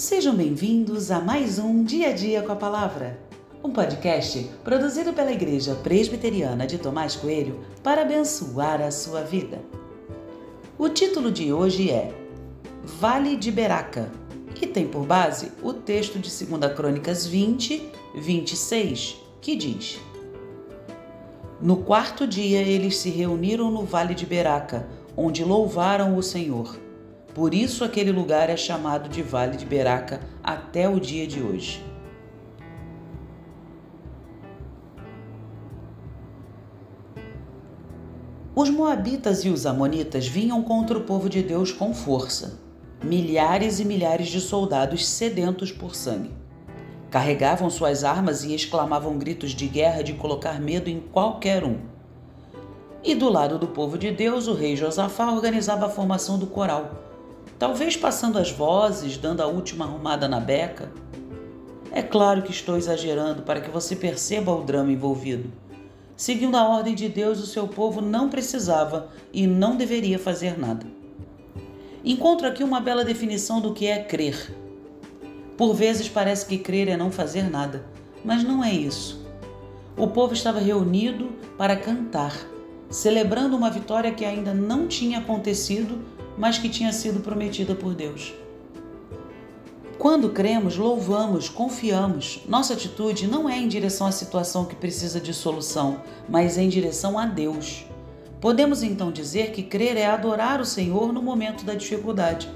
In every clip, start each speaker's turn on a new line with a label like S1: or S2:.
S1: Sejam bem-vindos a mais um Dia a Dia com a Palavra, um podcast produzido pela Igreja Presbiteriana de Tomás Coelho para abençoar a sua vida. O título de hoje é Vale de Beraca e tem por base o texto de 2 Crônicas 20, 26, que diz: No quarto dia eles se reuniram no Vale de Beraca, onde louvaram o Senhor. Por isso aquele lugar é chamado de Vale de Beraca até o dia de hoje. Os Moabitas e os Amonitas vinham contra o povo de Deus com força, milhares e milhares de soldados sedentos por sangue. Carregavam suas armas e exclamavam gritos de guerra de colocar medo em qualquer um. E do lado do povo de Deus, o rei Josafá organizava a formação do coral talvez passando as vozes, dando a última arrumada na beca. É claro que estou exagerando para que você perceba o drama envolvido. Seguindo a ordem de Deus, o seu povo não precisava e não deveria fazer nada. Encontro aqui uma bela definição do que é crer. Por vezes parece que crer é não fazer nada, mas não é isso. O povo estava reunido para cantar, celebrando uma vitória que ainda não tinha acontecido mas que tinha sido prometida por Deus. Quando cremos, louvamos, confiamos. Nossa atitude não é em direção à situação que precisa de solução, mas em direção a Deus. Podemos então dizer que crer é adorar o Senhor no momento da dificuldade.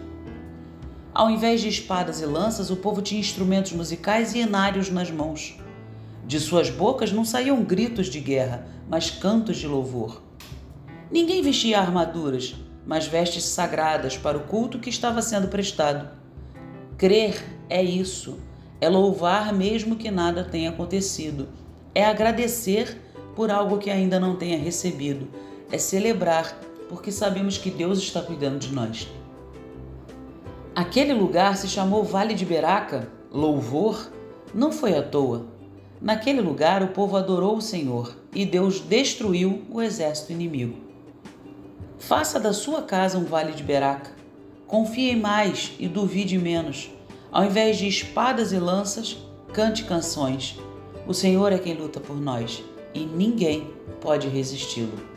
S1: Ao invés de espadas e lanças, o povo tinha instrumentos musicais e enários nas mãos. De suas bocas não saíam gritos de guerra, mas cantos de louvor. Ninguém vestia armaduras, mas vestes sagradas para o culto que estava sendo prestado. Crer é isso, é louvar mesmo que nada tenha acontecido, é agradecer por algo que ainda não tenha recebido, é celebrar porque sabemos que Deus está cuidando de nós. Aquele lugar se chamou Vale de Beraca, louvor, não foi à toa. Naquele lugar o povo adorou o Senhor e Deus destruiu o exército inimigo. Faça da sua casa um vale de beraca. Confie mais e duvide menos. Ao invés de espadas e lanças, cante canções. O Senhor é quem luta por nós e ninguém pode resisti-lo.